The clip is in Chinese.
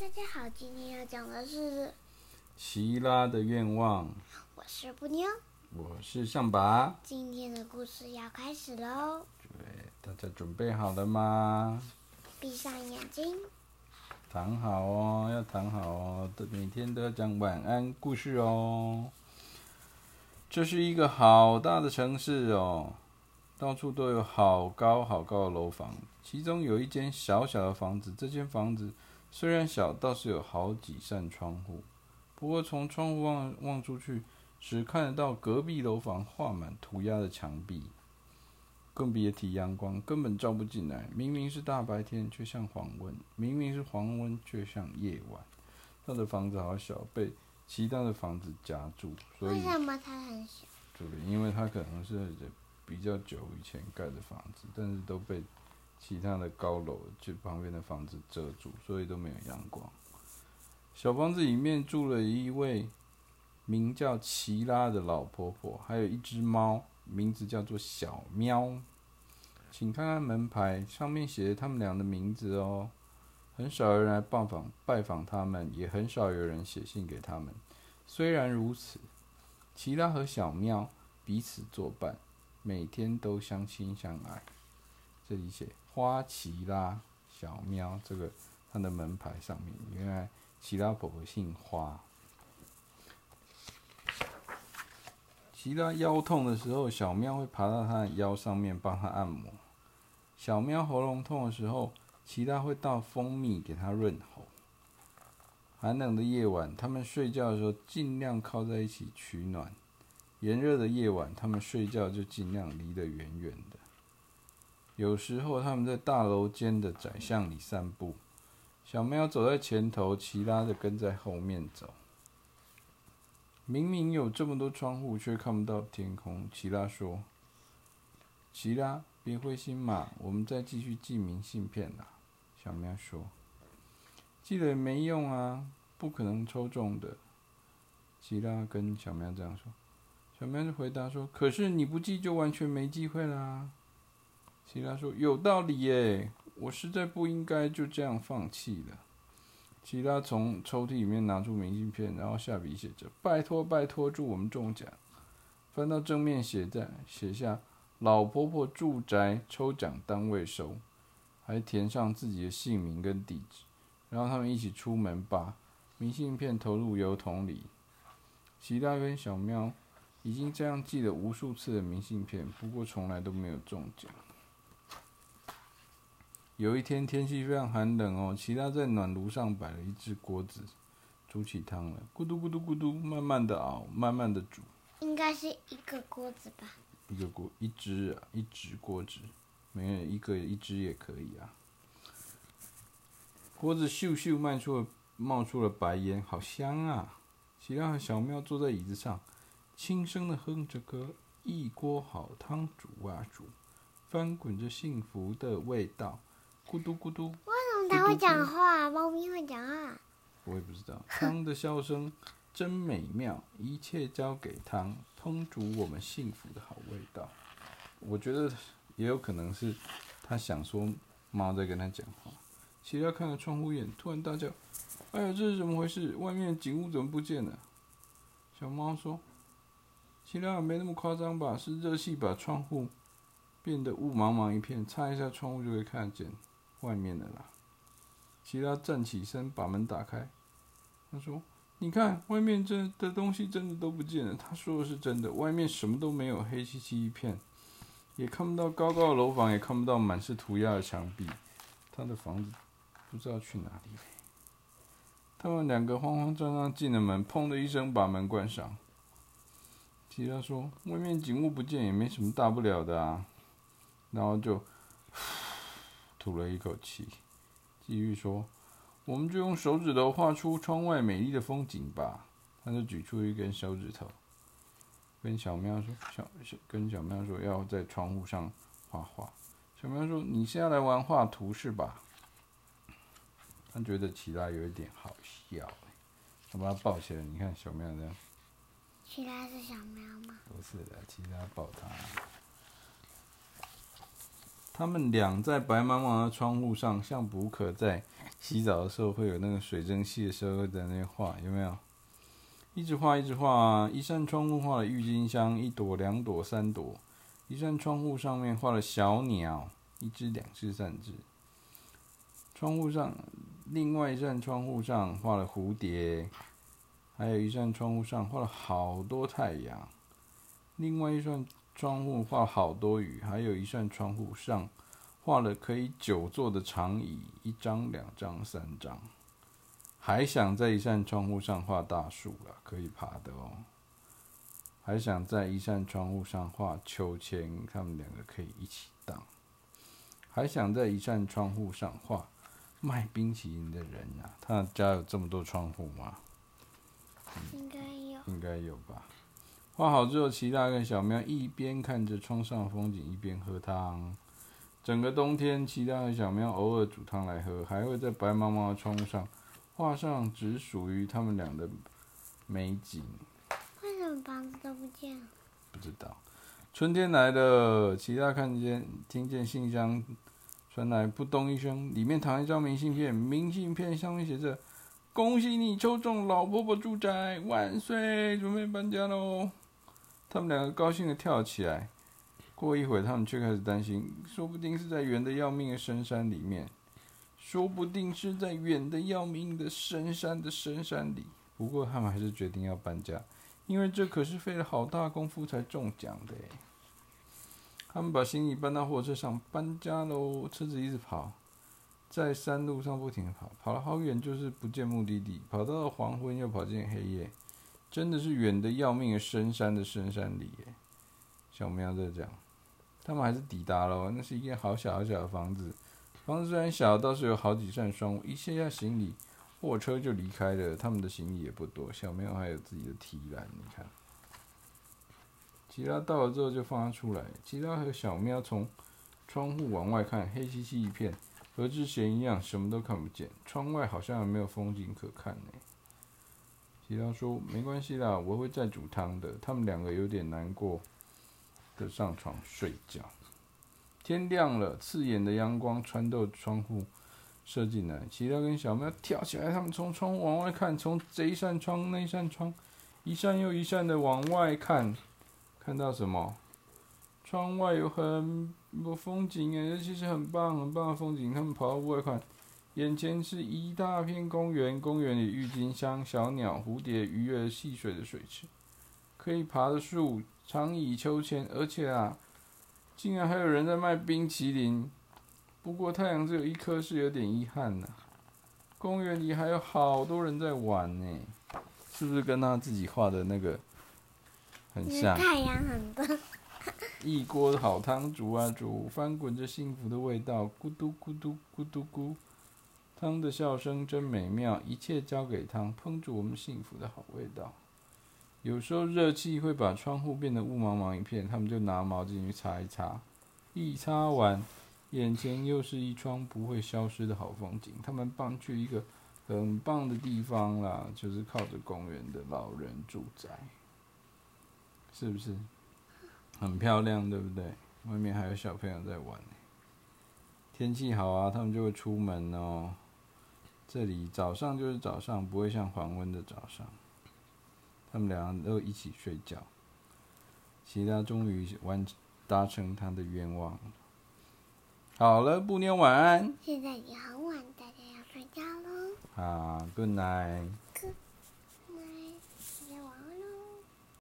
大家好，今天要讲的是奇拉的愿望。我是布妞，我是象拔。今天的故事要开始喽。对，大家准备好了吗？闭上眼睛，躺好哦，要躺好哦，每天都要讲晚安故事哦。这是一个好大的城市哦，到处都有好高好高的楼房，其中有一间小小的房子，这间房子。虽然小，倒是有好几扇窗户。不过从窗户望望出去，只看得到隔壁楼房画满涂鸦的墙壁，更别提阳光，根本照不进来。明明是大白天，却像黄昏；明明是黄昏，却像夜晚。他的房子好小，被其他的房子夹住。所以为什么他很小？对，因为他可能是比较久以前盖的房子，但是都被。其他的高楼就旁边的房子遮住，所以都没有阳光。小房子里面住了一位名叫奇拉的老婆婆，还有一只猫，名字叫做小喵。请看看门牌，上面写着他们俩的名字哦。很少有人来拜访拜访他们，也很少有人写信给他们。虽然如此，奇拉和小喵彼此作伴，每天都相亲相爱。这里写。花奇拉小喵，这个它的门牌上面，原来奇拉婆婆姓花。奇拉腰痛的时候，小喵会爬到它的腰上面帮它按摩。小喵喉咙痛的时候，奇拉会倒蜂蜜给它润喉。寒冷的夜晚，它们睡觉的时候尽量靠在一起取暖；炎热的夜晚，它们睡觉就尽量离得远远的。有时候他们在大楼间的窄巷里散步，小喵走在前头，奇拉的跟在后面走。明明有这么多窗户，却看不到天空。奇拉说：“奇拉，别灰心嘛，我们再继续寄明信片啦。”小喵说：“寄了也没用啊，不可能抽中的。”奇拉跟小喵这样说。小喵就回答说：“可是你不寄，就完全没机会啦。”奇拉说：“有道理耶，我实在不应该就这样放弃了。”奇拉从抽屉里面拿出明信片，然后下笔写着：“拜托，拜托，祝我们中奖。”翻到正面，写在写下“老婆婆住宅抽奖单位收”，还填上自己的姓名跟地址。然后他们一起出门，把明信片投入邮筒里。奇拉跟小喵已经这样寄了无数次的明信片，不过从来都没有中奖。有一天天气非常寒冷哦，齐拉在暖炉上摆了一只锅子，煮起汤了，咕嘟咕嘟咕嘟，慢慢的熬，慢慢的煮。应该是一个锅子吧？一个锅，一只啊，一只锅子，没有一个一只也可以啊。锅子咻咻冒出了冒出了白烟，好香啊！齐拉和小喵坐在椅子上，轻声的哼着歌，一锅好汤煮啊煮，翻滚着幸福的味道。咕嘟咕嘟，为什么它会讲话？猫咪会讲话？我也不知道。汤的笑声真美妙，一切交给汤，烹煮我们幸福的好味道。我觉得也有可能是他想说猫在跟他讲话。奇拉看了窗户眼，突然大叫：“哎呀，这是怎么回事？外面景物怎么不见了？”小猫说：“奇拉，没那么夸张吧？是热气把窗户变得雾茫茫一片，擦一下窗户就会看见。”外面的啦，奇拉站起身，把门打开。他说：“你看，外面这的东西真的都不见了。”他说的是真的，外面什么都没有，黑漆漆一片，也看不到高高的楼房，也看不到满是涂鸦的墙壁。他的房子不知道去哪里了。他们两个慌慌张张进了门，砰的一声把门关上。奇拉说：“外面景物不见也没什么大不了的啊。”然后就。吐了一口气，继续说：“我们就用手指头画出窗外美丽的风景吧。”他就举出一根手指头，跟小喵说：“小小跟小喵说要在窗户上画画。”小喵说：“你现在来玩画图是吧？”他觉得奇拉有一点好笑，他把他抱起来，你看小喵这样。奇拉是小喵吗？不是的，奇拉抱他。他们俩在白茫茫的窗户上，像补可在洗澡的时候会有那个水蒸气的时候在那画，有没有？一直画，一直画。一扇窗户画了郁金香，一朵、两朵、三朵。一扇窗户上面画了小鸟，一只、两只、三只。窗户上，另外一扇窗户上画了蝴蝶，还有一扇窗户上画了好多太阳。另外一扇窗户画好多雨，还有一扇窗户上画了可以久坐的长椅，一张、两张、三张。还想在一扇窗户上画大树了，可以爬的哦。还想在一扇窗户上画秋千，他们两个可以一起荡。还想在一扇窗户上画卖冰淇淋的人啊，他家有这么多窗户吗？应该有，应该有吧。画好之后，齐大跟小喵一边看着窗上的风景，一边喝汤。整个冬天，齐大和小喵偶尔煮汤来喝，还会在白茫茫的窗户上画上只属于他们俩的美景。为什么房子都不见了？不知道。春天来了，齐大看见、听见信箱传来扑通一声，里面躺一张明信片，明信片上面写着：“恭喜你抽中老婆婆住宅，万岁！准备搬家喽！”他们两个高兴的跳起来。过一会，他们却开始担心，说不定是在远的要命的深山里面，说不定是在远的要命的深山的深山里。不过，他们还是决定要搬家，因为这可是费了好大功夫才中奖的。他们把行李搬到货车上，搬家喽！车子一直跑，在山路上不停的跑，跑了好远，就是不见目的地，跑到了黄昏，又跑进黑夜。真的是远得要命的深山的深山里耶，小喵在讲，他们还是抵达了。那是一间好小好小的房子，房子虽然小，倒是有好几扇窗户。一卸下行李，货车就离开了。他们的行李也不多，小喵还有自己的提篮。你看，吉拉到了之后就放他出来。吉拉和小喵从窗户往外看，黑漆漆一片，和之前一样，什么都看不见。窗外好像也没有风景可看呢。吉拉说：“没关系啦，我会再煮汤的。”他们两个有点难过的上床睡觉。天亮了，刺眼的阳光穿透窗户射进来。吉拉跟小喵跳起来，他们从窗户往外看，从这一扇窗那一扇窗，一扇又一扇的往外看，看到什么？窗外有很多风景诶，其实很棒很棒的风景。他们跑到屋外看。眼前是一大片公园，公园里郁金香、小鸟、蝴蝶、鱼儿、戏水的水池，可以爬的树、长椅、秋千，而且啊，竟然还有人在卖冰淇淋。不过太阳只有一颗，是有点遗憾呐。公园里还有好多人在玩呢，是不是跟他自己画的那个很像？太阳很多。一锅好汤煮啊煮，翻滚着幸福的味道，咕嘟咕嘟咕嘟咕。汤的笑声真美妙，一切交给汤，烹煮我们幸福的好味道。有时候热气会把窗户变得雾茫茫一片，他们就拿毛巾去擦一擦，一擦完，眼前又是一窗不会消失的好风景。他们搬去一个很棒的地方啦，就是靠着公园的老人住宅，是不是？很漂亮，对不对？外面还有小朋友在玩。天气好啊，他们就会出门哦。这里早上就是早上，不会像黄昏的早上。他们两人都一起睡觉。齐达终于完达成他的愿望。好了，布妞晚安。现在也很晚，大家要睡觉喽。好，Good night。